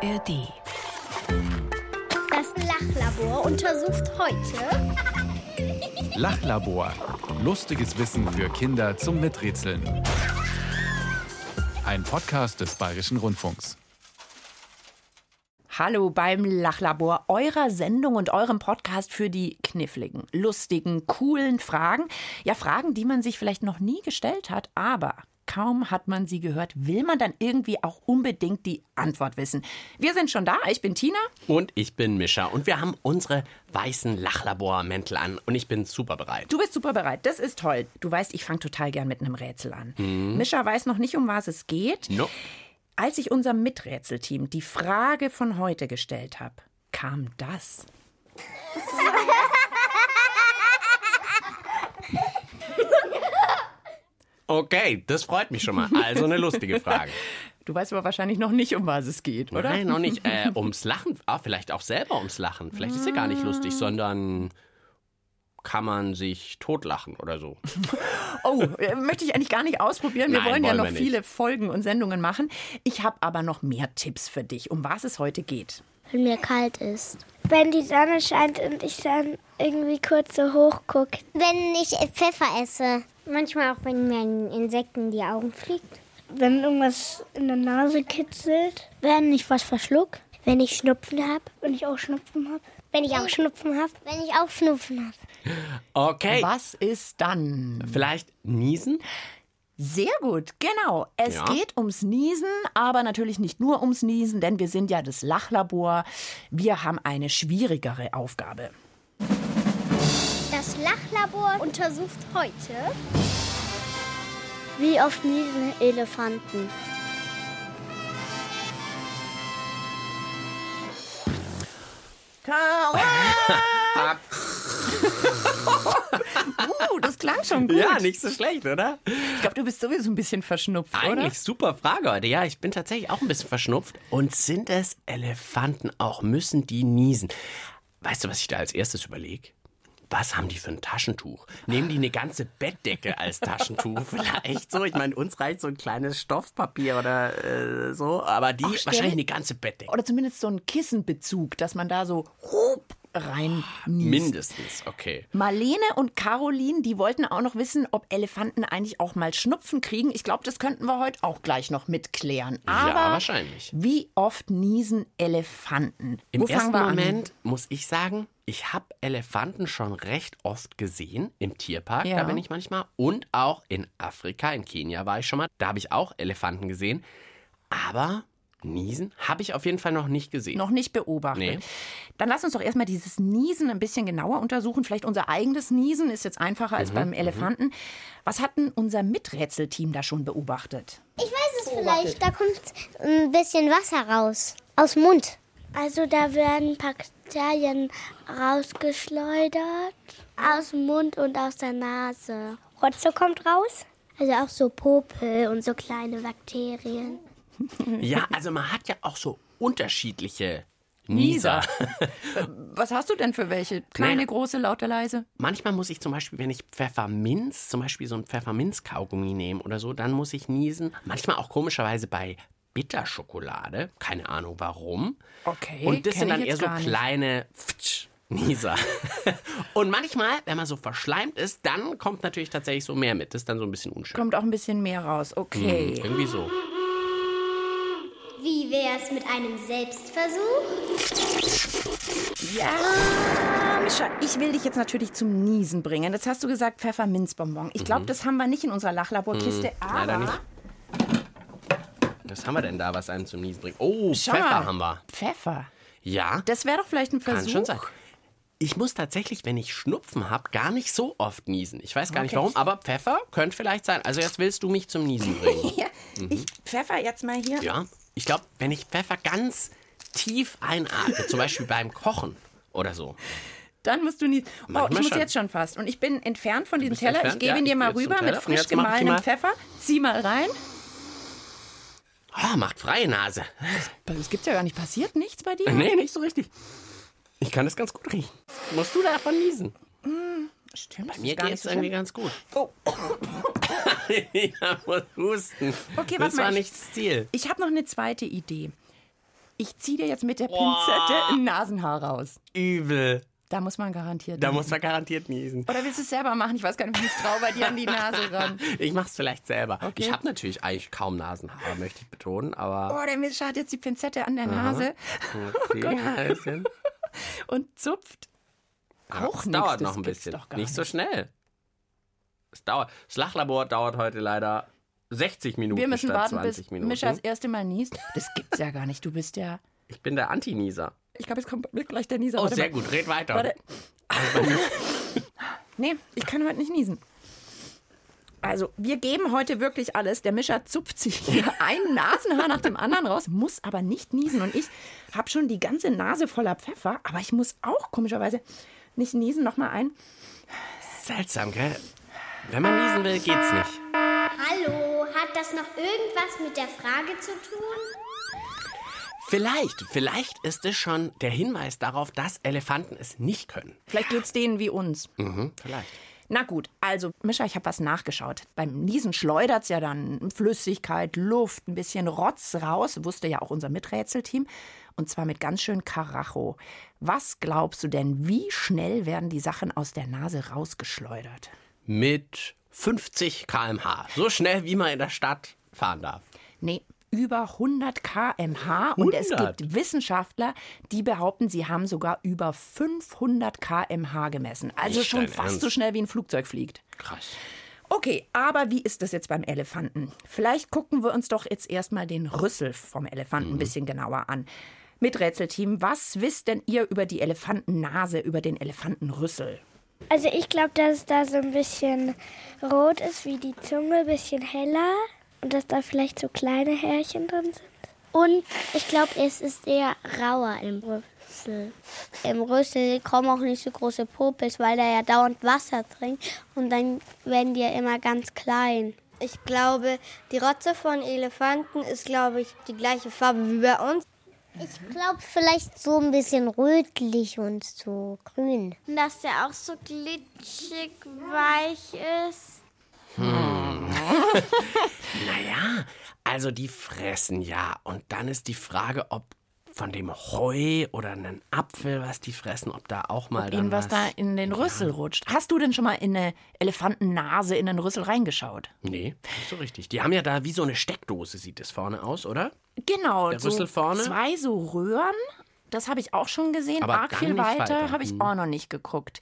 ARD. Das Lachlabor untersucht heute Lachlabor. Lustiges Wissen für Kinder zum Miträtseln. Ein Podcast des Bayerischen Rundfunks. Hallo beim Lachlabor, eurer Sendung und eurem Podcast für die kniffligen, lustigen, coolen Fragen. Ja, Fragen, die man sich vielleicht noch nie gestellt hat, aber kaum hat man sie gehört, will man dann irgendwie auch unbedingt die Antwort wissen. Wir sind schon da. Ich bin Tina. Und ich bin Mischa. Und wir haben unsere weißen Lachlabormäntel an. Und ich bin super bereit. Du bist super bereit. Das ist toll. Du weißt, ich fange total gern mit einem Rätsel an. Mischa weiß noch nicht, um was es geht. No. Als ich unserem Miträtselteam die Frage von heute gestellt habe, kam das. Okay, das freut mich schon mal. Also eine lustige Frage. Du weißt aber wahrscheinlich noch nicht, um was es geht, oder? Nein, noch nicht. Äh, ums Lachen. Ah, vielleicht auch selber ums Lachen. Vielleicht ist ja gar nicht lustig, sondern kann man sich totlachen oder so. Oh, äh, möchte ich eigentlich gar nicht ausprobieren. Wir Nein, wollen ja noch viele Folgen und Sendungen machen. Ich habe aber noch mehr Tipps für dich, um was es heute geht. wenn mir kalt ist. Wenn die Sonne scheint und ich dann irgendwie kurz so hoch gucke. Wenn ich Pfeffer esse. Manchmal auch, wenn mir ein Insekt in die Augen fliegt. Wenn irgendwas in der Nase kitzelt. Wenn ich was verschluck. Wenn ich Schnupfen habe. Wenn ich auch Schnupfen habe. Wenn ich auch Schnupfen habe. Wenn ich auch Schnupfen habe. Okay, Was ist dann? vielleicht niesen? Sehr gut, genau. Es Ja. geht ums Niesen, aber natürlich nicht nur ums Niesen, denn wir sind ja das Lachlabor. Wir haben eine schwierigere Aufgabe. Das Lachlabor untersucht heute. Wie oft niesen Elefanten? Uh, das klang schon gut. Ja, nicht so schlecht, oder? Ich glaube, du bist sowieso ein bisschen verschnupft, oder? Eigentlich super Frage heute. Ja, ich bin tatsächlich auch ein bisschen verschnupft. Und sind es Elefanten auch? Müssen die niesen? Weißt du, was ich da als erstes überlege? Was haben die für ein Taschentuch? Nehmen die eine ganze Bettdecke als Taschentuch? Vielleicht so. Ich meine, uns reicht so ein kleines Stoffpapier oder äh, so. Aber die stell- wahrscheinlich eine ganze Bettdecke. Oder zumindest so ein Kissenbezug, dass man da so rein niest. Mindestens, okay. Marlene und Caroline, die wollten auch noch wissen, ob Elefanten eigentlich auch mal Schnupfen kriegen. Ich glaube, das könnten wir heute auch gleich noch mitklären. Aber ja, wahrscheinlich. wie oft niesen Elefanten? Im Wo ersten Moment muss ich sagen, ich habe Elefanten schon recht oft gesehen im Tierpark, Ja. da bin ich manchmal. Und auch in Afrika, in Kenia war ich schon mal, da habe ich auch Elefanten gesehen. Aber Niesen habe ich auf jeden Fall noch nicht gesehen. Noch nicht beobachtet. Nee. Dann lass uns doch erstmal dieses Niesen ein bisschen genauer untersuchen. Vielleicht unser eigenes Niesen ist jetzt einfacher Mhm, als beim Elefanten. Was hat denn unser Miträtselteam da schon beobachtet? Ich weiß es vielleicht. Da kommt ein bisschen Wasser raus. Aus dem Mund. Also da werden Bakterien rausgeschleudert. Aus dem Mund und aus der Nase. Rotze kommt raus. Also auch so Popel und so kleine Bakterien. Ja, also man hat ja auch so unterschiedliche Nieser. Was hast du denn für welche? Kleine, Naja. große, laute, leise? Manchmal muss ich zum Beispiel, wenn ich Pfefferminz, zum Beispiel so ein Pfefferminz-Kaugummi nehme oder so, dann muss ich niesen. Manchmal auch komischerweise bei Bitterschokolade. Keine Ahnung warum. Okay, Und das sind dann eher so kleine Pftsch, Nieser. Und manchmal, wenn man so verschleimt ist, dann kommt natürlich tatsächlich so mehr mit. Das ist dann so ein bisschen unschön. Kommt auch ein bisschen mehr raus. Okay. Irgendwie so. Wie wär's mit einem Selbstversuch? Ja, Mischa, ich will dich jetzt natürlich zum Niesen bringen. Jetzt hast du gesagt Pfefferminzbonbon. Ich glaube, das haben wir nicht in unserer Lachlaborkiste, aber Mhm. Leider nicht. Was haben wir denn da, was einem zum Niesen bringt? Oh, Schau Pfeffer mal. haben wir. Pfeffer. Ja, Das wäre doch vielleicht ein Versuch. kann schon sein. Ich muss tatsächlich, wenn ich Schnupfen habe, gar nicht so oft niesen. Ich weiß gar nicht Okay. warum, aber Pfeffer könnte vielleicht sein. Also jetzt willst du mich zum Niesen bringen. Ja, ich pfeffer jetzt mal hier. ja, ich glaube, wenn ich Pfeffer ganz tief einatme, zum Beispiel beim Kochen oder so. Dann musst du nie. Oh, ich muss schon. jetzt schon fast. Und ich bin entfernt von diesem Teller. entfernt? Ich gebe Ja, ihn dir mal rüber mit frisch gemahlenem Pfeffer. Zieh mal rein. Ah, macht freie Nase. Das gibt's ja gar nicht. Passiert nichts bei dir? Nee, nicht so richtig. Ich kann das ganz gut riechen. Musst du davon niesen? Stimmt. Mir geht's irgendwie ganz gut. Oh. ich muss husten. Okay, das war ich- nicht das Ziel. Ich habe noch eine zweite Idee. Ich ziehe dir jetzt mit der Pinzette ein Nasenhaar raus. Übel. Da muss man garantiert Da niesen. muss man garantiert niesen. Oder willst du es selber machen? Ich weiß gar nicht, wie ich traue bei dir an die Nase ran. Ich mach's vielleicht selber. Okay. Ich habe natürlich eigentlich kaum Nasenhaare, möchte ich betonen, aber. Oh, der Mischa hat jetzt die Pinzette an der Nase Okay, bisschen. und zupft. Aber Auch nix, dauert noch ein bisschen. gar Nicht so nicht. schnell. Es dauert. Das Lachlabor dauert heute leider 60 Minuten Wir müssen warten, 20 bis Minuten. Mischa das erste Mal niest. Das gibt's ja gar nicht. Du bist ja. Ich bin der Anti-Nieser. Ich glaube, jetzt kommt gleich der Nieser. Oh, Warte sehr mal. gut. Red weiter. Warte. nee, ich kann heute nicht niesen. Also, wir geben heute wirklich alles. Der Mischer zupft sich hier ein Nasenhaar nach dem anderen raus, muss aber nicht niesen. Und ich habe schon die ganze Nase voller Pfeffer, aber ich muss auch komischerweise nicht niesen. Nochmal ein. Seltsam, gell? Wenn man niesen will, geht's nicht. Hallo, hat das noch irgendwas mit der Frage zu tun? Vielleicht, vielleicht ist es schon der Hinweis darauf, dass Elefanten es nicht können. Vielleicht geht's denen wie uns. Mhm, vielleicht. Na gut, also Mischa, ich habe was nachgeschaut. Beim Niesen schleudert's ja dann Flüssigkeit, Luft, ein bisschen Rotz raus, wusste ja auch unser Miträtselteam. Und zwar mit ganz schön Karacho. Was glaubst du denn, wie schnell werden die Sachen aus der Nase rausgeschleudert? Mit 50 km/h. So schnell, wie man in der Stadt fahren darf. Nee, über 100 kmh. Und es 100? gibt Wissenschaftler, die behaupten, sie haben sogar über 500 kmh gemessen. Also Nicht schon fast Ernst? so schnell wie ein Flugzeug fliegt. Krass. Okay, aber wie ist das jetzt beim Elefanten? Vielleicht gucken wir uns doch jetzt erstmal den Rüssel vom Elefanten ein bisschen genauer an. Miträtselteam, was wisst denn ihr über die Elefantennase, über den Elefantenrüssel? Also ich glaube, dass es da so ein bisschen rot ist wie die Zunge, ein bisschen heller und dass da vielleicht so kleine Härchen drin sind. Und ich glaube, es ist eher rauer im Rüssel. Im Rüssel kommen auch nicht so große Popels, weil der ja dauernd Wasser trinkt und dann werden die ja immer ganz klein. Ich glaube, die Rotze von Elefanten ist, glaube ich, die gleiche Farbe wie bei uns. Ich glaube vielleicht so ein bisschen rötlich und so grün. Dass der auch so glitschig weich ist. Naja, also die fressen ja. Und dann ist die Frage, ob von dem Heu oder einen Apfel, was die fressen, ob da auch mal dann Ihnen was da in den Rüssel rutscht. Hast du denn schon mal in eine Elefantennase in den Rüssel reingeschaut? Nee, nicht so richtig. Die haben ja da wie so eine Steckdose, sieht es vorne aus, oder? Genau, Der so Rüssel vorne? zwei so Röhren. Das habe ich auch schon gesehen. Aber Arg viel weiter weiter. Habe ich auch noch nicht geguckt.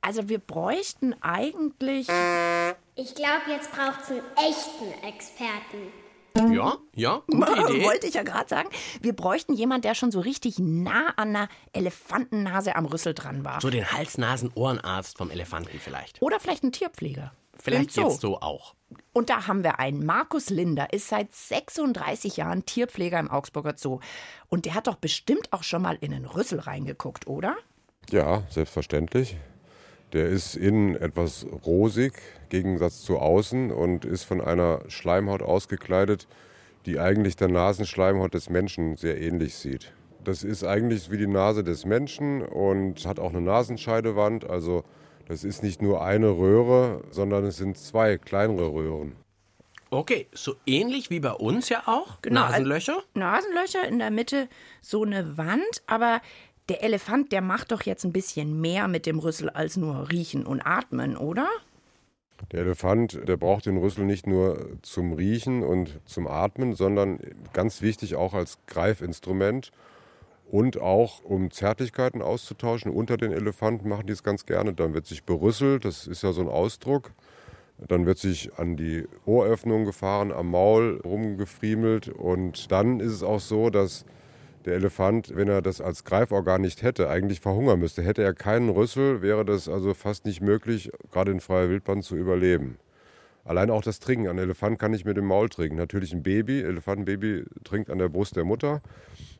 Also wir bräuchten eigentlich Ich glaube, jetzt braucht es einen echten Experten. Ja, ja, gute Idee. Wollte ich ja gerade sagen. Wir bräuchten jemand, der schon so richtig nah an einer Elefantennase am Rüssel dran war. So den Hals-Nasen-Ohrenarzt vom Elefanten vielleicht. Oder vielleicht ein Tierpfleger. Vielleicht Zoo. jetzt so auch. Und da haben wir einen. Markus Linder ist seit 36 Jahren Tierpfleger im Augsburger Zoo. Und der hat doch bestimmt auch schon mal in den Rüssel reingeguckt, oder? Ja, selbstverständlich. Der ist innen etwas rosig, im Gegensatz zu außen, und ist von einer Schleimhaut ausgekleidet, die eigentlich der Nasenschleimhaut des Menschen sehr ähnlich sieht. Das ist eigentlich wie die Nase des Menschen und hat auch eine Nasenscheidewand. Also das ist nicht nur eine Röhre, sondern es sind zwei kleinere Röhren. Okay, so ähnlich wie bei uns ja auch. Genau, Nasenlöcher. Nasenlöcher, in der Mitte so eine Wand, aber der Elefant, der macht doch jetzt ein bisschen mehr mit dem Rüssel als nur riechen und atmen, oder? Der Elefant, der braucht den Rüssel nicht nur zum Riechen und zum Atmen, sondern ganz wichtig auch als Greifinstrument und auch um Zärtlichkeiten auszutauschen. Unter den Elefanten machen die es ganz gerne. Dann wird sich berüsselt, das ist ja so ein Ausdruck. Dann wird sich an die Ohröffnung gefahren, am Maul rumgefriemelt und dann ist es auch so, dass der Elefant, wenn er das als Greiforgan nicht hätte, eigentlich verhungern müsste. Hätte er keinen Rüssel, wäre das also fast nicht möglich, gerade in freier Wildbahn zu überleben. Allein auch das Trinken. Ein Elefant kann nicht mit dem Maul trinken. Natürlich ein Baby, Elefantenbaby trinkt an der Brust der Mutter.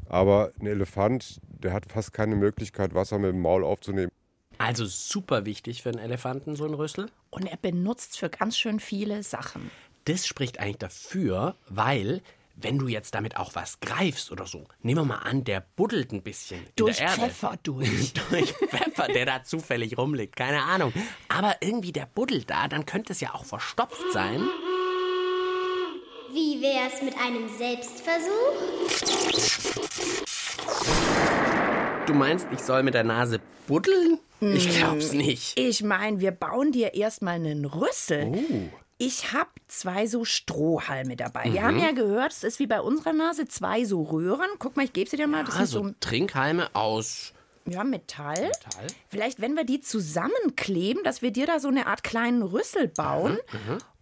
Aber ein Elefant, der hat fast keine Möglichkeit, Wasser mit dem Maul aufzunehmen. Also super wichtig für einen Elefanten, so ein Rüssel. Und er benutzt es für ganz schön viele Sachen. Das spricht eigentlich dafür, weil wenn du jetzt damit auch was greifst oder so, nehmen wir mal an, der buddelt ein bisschen Durch in der Erde. Pfeffer durch. durch Pfeffer, der da zufällig rumliegt, keine Ahnung. Aber irgendwie der buddelt da, dann könnte es ja auch verstopft sein. Wie wär's mit einem Selbstversuch? Du meinst, ich soll mit der Nase buddeln? Ich glaub's nicht. Ich meine, wir bauen dir erstmal einen Rüssel. Oh. Ich habe zwei so Strohhalme dabei. Wir haben ja gehört, es ist wie bei unserer Nase, zwei so Röhren. Guck mal, ich gebe sie dir mal. Das ist so Also Trinkhalme aus ja, Metall. Metall. Vielleicht, wenn wir die zusammenkleben, dass wir dir da so eine Art kleinen Rüssel bauen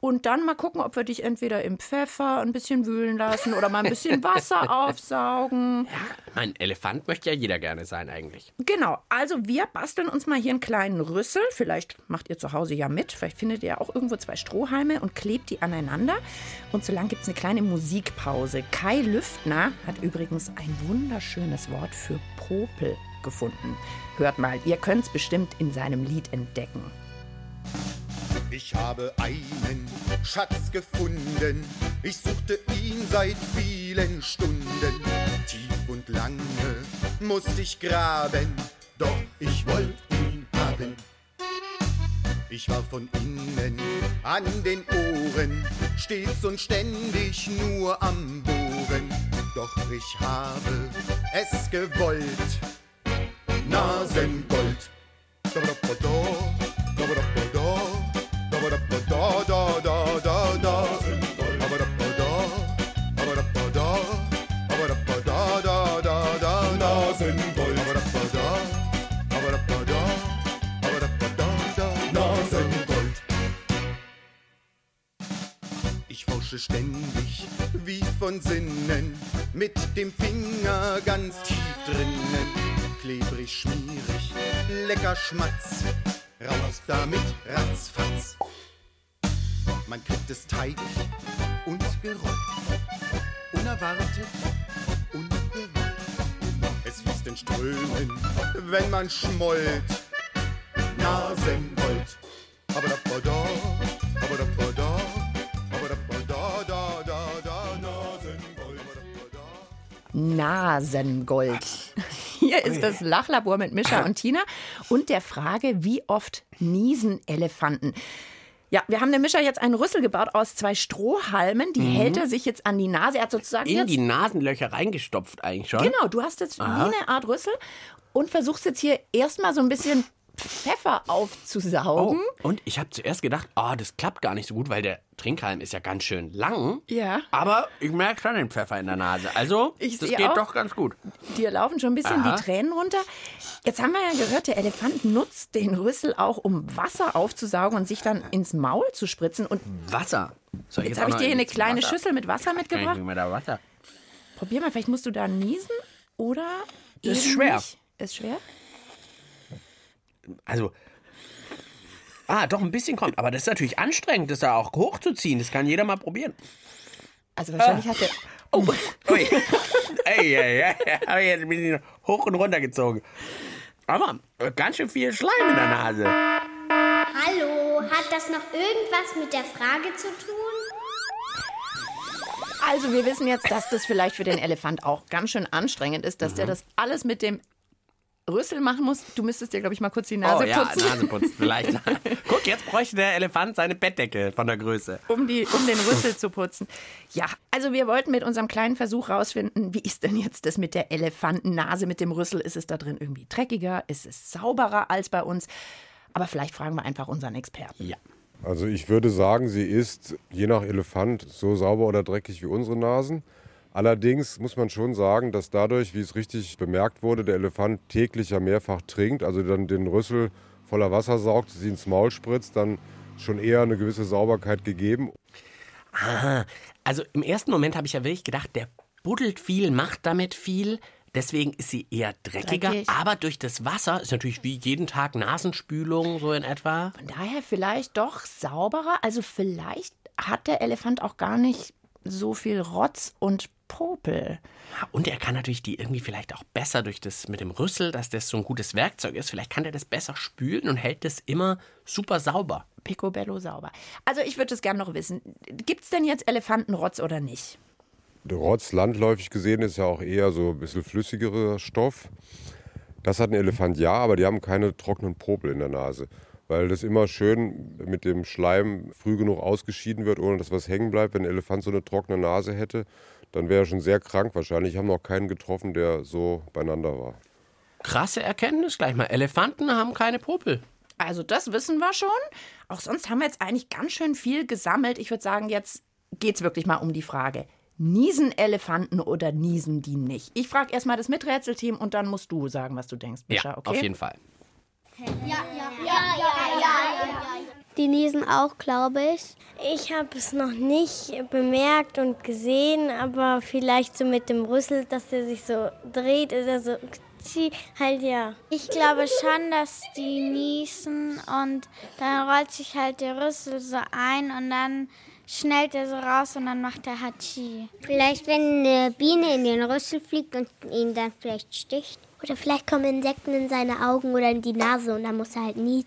und dann mal gucken, ob wir dich entweder im Pfeffer ein bisschen wühlen lassen oder mal ein bisschen Wasser aufsaugen. Ein Elefant möchte ja jeder gerne sein eigentlich. Genau, also wir basteln uns mal hier einen kleinen Rüssel. Vielleicht macht ihr zu Hause ja mit. Vielleicht findet ihr auch irgendwo zwei Strohhalme und klebt die aneinander. Und so lang gibt es eine kleine Musikpause. Kai Lüftner hat übrigens ein wunderschönes Wort für Popel gefunden. Hört mal, ihr könnt es bestimmt in seinem Lied entdecken. Ich habe einen Schatz gefunden. Ich suchte ihn seit vielen Stunden. Tief und lange musste ich graben, doch ich wollte ihn haben. Ich war von innen an den Ohren, stets und ständig nur am Bohren. Doch ich habe es gewollt. Nasengold. Ich forsche ständig wie von Sinnen, mit dem Finger ganz tief drinnen. Klebrig, schmierig, lecker Schmatz, raus damit, ratzfatz. Man kriegt es teigig und gerollt, unerwartet, ungewollt. Es fließt in Strömen, wenn man schmollt. Nasengold. Aber da aber da aber da. Aber da. Nasengold. Hier ist das Lachlabor mit Mischa und Tina und der Frage, wie oft niesen Elefanten? Ja, wir haben dem Mischa jetzt einen Rüssel gebaut aus zwei Strohhalmen. Die hält er sich jetzt an die Nase. Er hat sozusagen In jetzt die Nasenlöcher reingestopft eigentlich schon. Genau, du hast jetzt wie eine Art Rüssel und versuchst jetzt hier erstmal so ein bisschen Pfeffer Oh, aufzusaugen. und ich habe zuerst gedacht, oh, das klappt gar nicht so gut, weil der Trinkhalm ist ja ganz schön lang. Ja. Aber ich merke schon den Pfeffer in der Nase. Also, Ich das geht auch. doch ganz gut. Dir laufen schon ein bisschen Aha. die Tränen runter. Jetzt haben wir ja gehört, der Elefant nutzt den Rüssel auch, um Wasser aufzusaugen und sich dann ins Maul zu spritzen. Und Wasser. Soll jetzt auch habe ich dir hier ein eine kleine Wasser? Schüssel mit Wasser mitgebracht. ich mir da Wasser. Probier mal, vielleicht musst du da niesen oder. Das ist schwer. Nicht. Ist schwer? Also. Ah, doch ein bisschen kommt. Aber das ist natürlich anstrengend, das da auch hochzuziehen. Das kann jeder mal probieren. Also wahrscheinlich hat der. Oh, ui. ey, ey, ey, ich jetzt ein bisschen hoch und runter gezogen. Aber äh, ganz schön viel Schleim in der Nase. Hallo, hat das noch irgendwas mit der Frage zu tun? Also wir wissen jetzt, dass das vielleicht für den Elefant auch ganz schön anstrengend ist, dass der das alles mit dem Rüssel machen muss. Du müsstest dir, glaube ich, mal kurz die Nase oh ja, putzen. Nase putzen vielleicht. Guck, jetzt bräuchte der Elefant seine Bettdecke von der Größe. um, die, um den Rüssel zu putzen. Ja, also wir wollten mit unserem kleinen Versuch rausfinden, wie ist denn jetzt das mit der Elefantennase, mit dem Rüssel? Ist es da drin irgendwie dreckiger? Ist es sauberer als bei uns? Aber vielleicht fragen wir einfach unseren Experten. Ja. Also ich würde sagen, sie ist je nach Elefant so sauber oder dreckig wie unsere Nasen. Allerdings muss man schon sagen, dass dadurch, wie es richtig bemerkt wurde, der Elefant täglich ja mehrfach trinkt, also dann den Rüssel voller Wasser saugt, sie ins Maul spritzt, dann schon eher eine gewisse Sauberkeit gegeben. Ah, also im ersten Moment habe ich ja wirklich gedacht, der buddelt viel, macht damit viel. Deswegen ist sie eher dreckiger. Dreckig. Aber durch das Wasser ist natürlich wie jeden Tag Nasenspülung, so in etwa. Von daher vielleicht doch sauberer. Also vielleicht hat der Elefant auch gar nicht so viel Rotz und Popel. Und er kann natürlich die irgendwie vielleicht auch besser durch das mit dem Rüssel, dass das so ein gutes Werkzeug ist. Vielleicht kann er das besser spülen und hält das immer super sauber. Picobello sauber. Also ich würde es gerne noch wissen. Gibt es denn jetzt Elefantenrotz oder nicht? Der Rotz, landläufig gesehen, ist ja auch eher so ein bisschen flüssigerer Stoff. Das hat ein Elefant ja, aber die haben keine trockenen Popel in der Nase. Weil das immer schön mit dem Schleim früh genug ausgeschieden wird, ohne dass was hängen bleibt. Wenn ein Elefant so eine trockene Nase hätte, dann wäre er schon sehr krank. Wahrscheinlich haben noch keinen getroffen, der so beieinander war. Krasse Erkenntnis gleich mal. Elefanten haben keine Popel. Also das wissen wir schon. Auch sonst haben wir jetzt eigentlich ganz schön viel gesammelt. Ich würde sagen, jetzt geht es wirklich mal um die Frage. Niesen Elefanten oder niesen die nicht? Ich frage erstmal das Miträtselteam und dann musst du sagen, was du denkst, Mischa, Ja, okay? auf jeden Fall. Die niesen auch, glaube ich. Ich habe es noch nicht bemerkt und gesehen, aber vielleicht so mit dem Rüssel, dass der sich so dreht oder so. Halt ja. Ich glaube schon, dass die niesen und dann rollt sich halt der Rüssel so ein und dann schnellt er so raus und dann macht er Hachi. Vielleicht, wenn eine Biene in den Rüssel fliegt und ihn dann vielleicht sticht. Oder vielleicht kommen Insekten in seine Augen oder in die Nase und dann muss er halt nies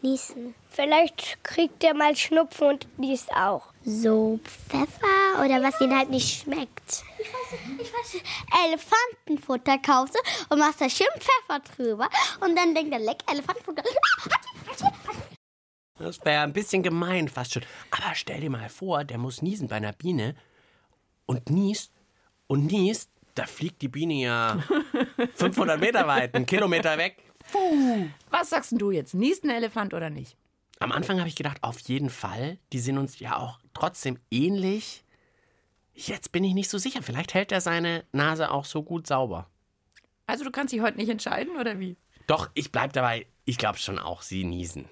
niesen. Vielleicht kriegt er mal Schnupfen und niest auch. So Pfeffer oder was ihn halt nicht schmeckt. Ich weiß, ich weiß, Elefantenfutter kaufst du und machst da schön Pfeffer drüber und dann denkt er, leck, Elefantenfutter. Das wäre ein bisschen gemein fast schon. Aber stell dir mal vor, der muss niesen bei einer Biene und niest und niest. Da fliegt die Biene ja 500 Meter weit, einen Kilometer weg. Was sagst denn du jetzt? Niest ein Elefant oder nicht? Am Anfang habe ich gedacht, auf jeden Fall. Die sind uns ja auch trotzdem ähnlich. Jetzt bin ich nicht so sicher. Vielleicht hält er seine Nase auch so gut sauber. Also du kannst dich heute nicht entscheiden oder wie? Doch, ich bleib dabei. Ich glaube schon auch, sie niesen.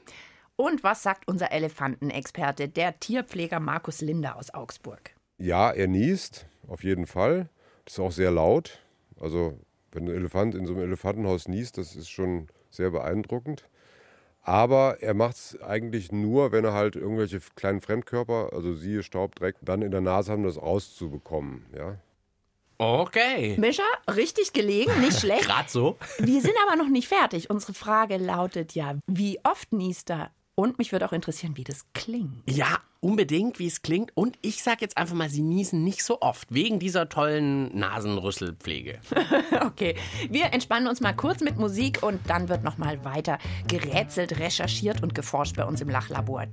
Und was sagt unser Elefantenexperte, der Tierpfleger Markus Linder aus Augsburg? Ja, er niest, auf jeden Fall. Das ist auch sehr laut. Also, wenn ein Elefant in so einem Elefantenhaus niest, das ist schon sehr beeindruckend. Aber er macht es eigentlich nur, wenn er halt irgendwelche kleinen Fremdkörper, also siehe Staub, Dreck, dann in der Nase haben, das rauszubekommen. Ja? Okay. Mischa, richtig gelegen, nicht schlecht. Gerade so. Wir sind aber noch nicht fertig. Unsere Frage lautet ja, wie oft niest er? Und mich würde auch interessieren, wie das klingt. Ja, unbedingt, wie es klingt. Und ich sag jetzt einfach mal, sie niesen nicht so oft, wegen dieser tollen Nasenrüsselpflege. Okay, wir entspannen uns mal kurz mit Musik und dann wird noch mal weiter gerätselt, recherchiert und geforscht bei uns im Lachlabor.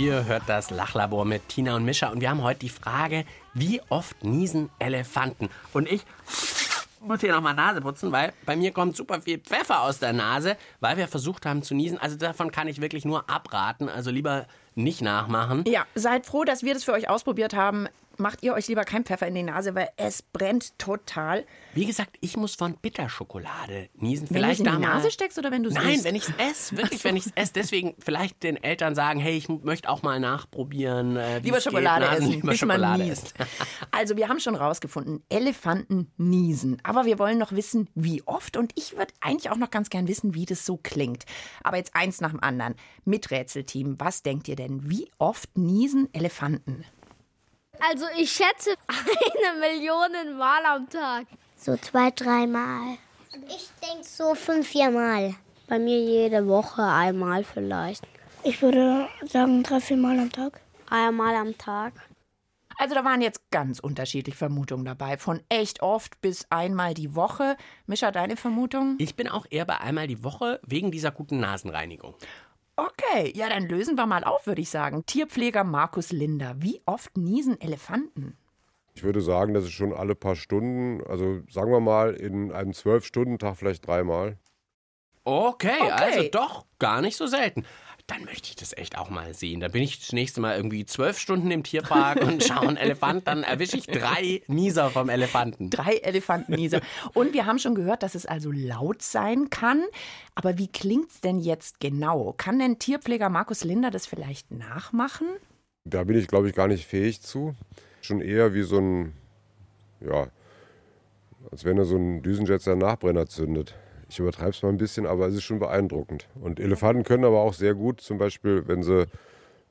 Ihr hört das Lachlabor mit Tina und Mischa und wir haben heute die Frage, wie oft niesen Elefanten? Und ich muss hier nochmal Nase putzen, weil bei mir kommt super viel Pfeffer aus der Nase, weil wir versucht haben zu niesen. Also davon kann ich wirklich nur abraten, also lieber nicht nachmachen. Ja, seid froh, dass wir das für euch ausprobiert haben. Macht ihr euch lieber kein Pfeffer in die Nase, weil es brennt total. Wie gesagt, ich muss von Bitterschokolade niesen. Wenn du es Vielleicht in die Nase steckst oder wenn du es Nein, isst? wenn ich es esse, wirklich, wenn ich es esse. Deswegen vielleicht den Eltern sagen, hey, ich möchte auch mal nachprobieren. Äh, wie Lieber Schokolade geht. Essen, lieber bis man Schokolade niest. essen. Also wir haben schon rausgefunden, Elefanten niesen. Aber wir wollen noch wissen, wie oft. Und ich würde eigentlich auch noch ganz gern wissen, wie das so klingt. Aber jetzt eins nach dem anderen. Mit Rätselteam, was denkt ihr denn? Wie oft niesen Elefanten? Also ich schätze eine Million Mal am Tag. So zwei, dreimal. Ich denke so fünf, vier Mal. Bei mir jede Woche einmal vielleicht. Ich würde sagen drei, vier Mal am Tag. Einmal am Tag. Also da waren jetzt ganz unterschiedliche Vermutungen dabei. Von echt oft bis einmal die Woche. Mischa, deine Vermutung? Ich bin auch eher bei einmal die Woche wegen dieser guten Nasenreinigung. Okay, ja, dann lösen wir mal auf, würde ich sagen. Tierpfleger Markus Linder. Wie oft niesen Elefanten? Ich würde sagen, das ist schon alle paar Stunden, also sagen wir mal in einem Zwölf-Stunden-Tag vielleicht dreimal. Okay, Okay. also doch gar nicht so selten. Dann möchte ich das echt auch mal sehen. Dann bin ich das nächste Mal irgendwie zwölf Stunden im Tierpark und schaue einen Elefant. Dann erwische ich drei Nieser vom Elefanten. Drei Elefantenniese. Und wir haben schon gehört, dass es also laut sein kann. Aber wie klingt's denn jetzt genau? Kann denn Tierpfleger Markus Linder das vielleicht nachmachen? Da bin ich, glaube ich, gar nicht fähig zu. Schon eher wie so ein, ja, als wenn er so ein Düsenjet seinen Nachbrenner zündet. Ich übertreibe es mal ein bisschen, aber es ist schon beeindruckend. Und Elefanten können aber auch sehr gut, zum Beispiel, wenn sie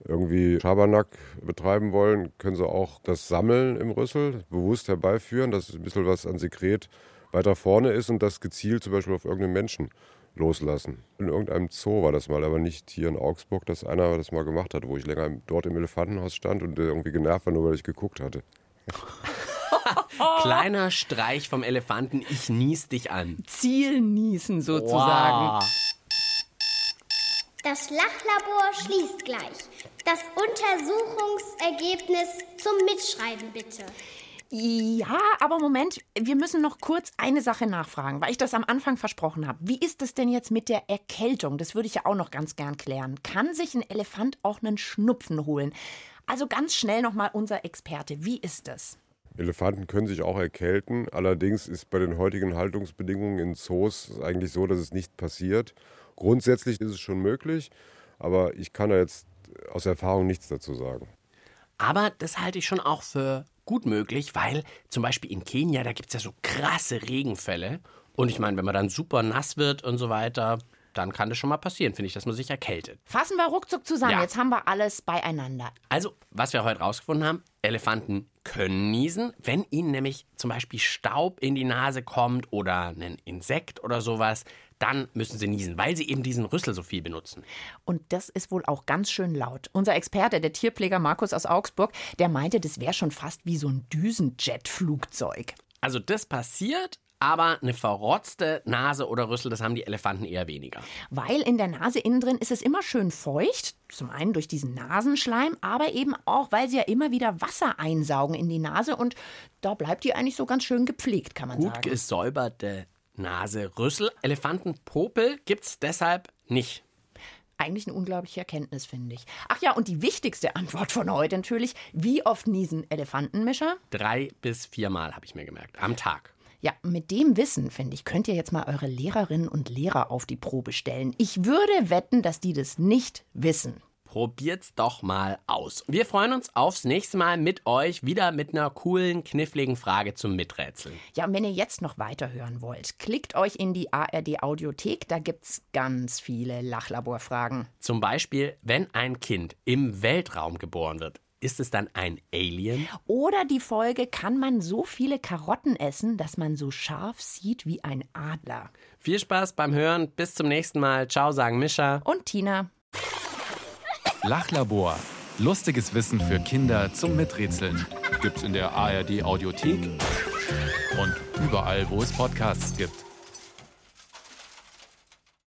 irgendwie Schabernack betreiben wollen, können sie auch das Sammeln im Rüssel bewusst herbeiführen, dass ein bisschen was an Sekret weiter vorne ist und das gezielt zum Beispiel auf irgendeinen Menschen loslassen. In irgendeinem Zoo war das mal, aber nicht hier in Augsburg, dass einer das mal gemacht hat, wo ich länger dort im Elefantenhaus stand und irgendwie genervt war, nur weil ich geguckt hatte. Kleiner Streich vom Elefanten, ich nies dich an. Zielniesen sozusagen. Wow. Das Lachlabor schließt gleich. Das Untersuchungsergebnis zum Mitschreiben bitte. Ja, aber Moment, wir müssen noch kurz eine Sache nachfragen, weil ich das am Anfang versprochen habe. Wie ist es denn jetzt mit der Erkältung? Das würde ich ja auch noch ganz gern klären. Kann sich ein Elefant auch einen Schnupfen holen? Also ganz schnell nochmal unser Experte. Wie ist das? Elefanten können sich auch erkälten. Allerdings ist bei den heutigen Haltungsbedingungen in Zoos eigentlich so, dass es nicht passiert. Grundsätzlich ist es schon möglich, aber ich kann da jetzt aus Erfahrung nichts dazu sagen. Aber das halte ich schon auch für gut möglich, weil zum Beispiel in Kenia, da gibt es ja so krasse Regenfälle. Und ich meine, wenn man dann super nass wird und so weiter, dann kann das schon mal passieren, finde ich, dass man sich erkältet. Fassen wir ruckzuck zusammen. Ja. Jetzt haben wir alles beieinander. Also, was wir heute rausgefunden haben, Elefanten können niesen, wenn ihnen nämlich zum Beispiel Staub in die Nase kommt oder ein Insekt oder sowas, dann müssen sie niesen, weil sie eben diesen Rüssel so viel benutzen. Und das ist wohl auch ganz schön laut. Unser Experte, der Tierpfleger Markus aus Augsburg, der meinte, das wäre schon fast wie so ein Düsenjet-Flugzeug. Also das passiert, aber eine verrotzte Nase oder Rüssel, das haben die Elefanten eher weniger. Weil in der Nase innen drin ist es immer schön feucht. Zum einen durch diesen Nasenschleim, aber eben auch, weil sie ja immer wieder Wasser einsaugen in die Nase und da bleibt die eigentlich so ganz schön gepflegt, kann man Gut sagen. gesäuberte Nase, Rüssel, Elefantenpopel gibt's deshalb nicht. Eigentlich eine unglaubliche Erkenntnis, finde ich. Ach ja, und die wichtigste Antwort von heute natürlich: Wie oft niesen Elefantenmischer? Drei bis viermal habe ich mir gemerkt, am Tag. Ja, mit dem Wissen, finde ich, könnt ihr jetzt mal eure Lehrerinnen und Lehrer auf die Probe stellen. Ich würde wetten, dass die das nicht wissen. Probiert's doch mal aus. Wir freuen uns aufs nächste Mal mit euch wieder mit einer coolen, kniffligen Frage zum Miträtseln. Ja, und wenn ihr jetzt noch weiterhören wollt, klickt euch in die ARD Audiothek, da gibt's ganz viele Lachlaborfragen. Zum Beispiel, wenn ein Kind im Weltraum geboren wird, ist es dann ein Alien? Oder die Folge, kann man so viele Karotten essen, dass man so scharf sieht wie ein Adler? Viel Spaß beim Hören. Bis zum nächsten Mal. Ciao, sagen Mischa. Und Tina. Lachlabor. Lustiges Wissen für Kinder zum Miträtseln. Gibt's in der ARD Audiothek und überall, wo es Podcasts gibt.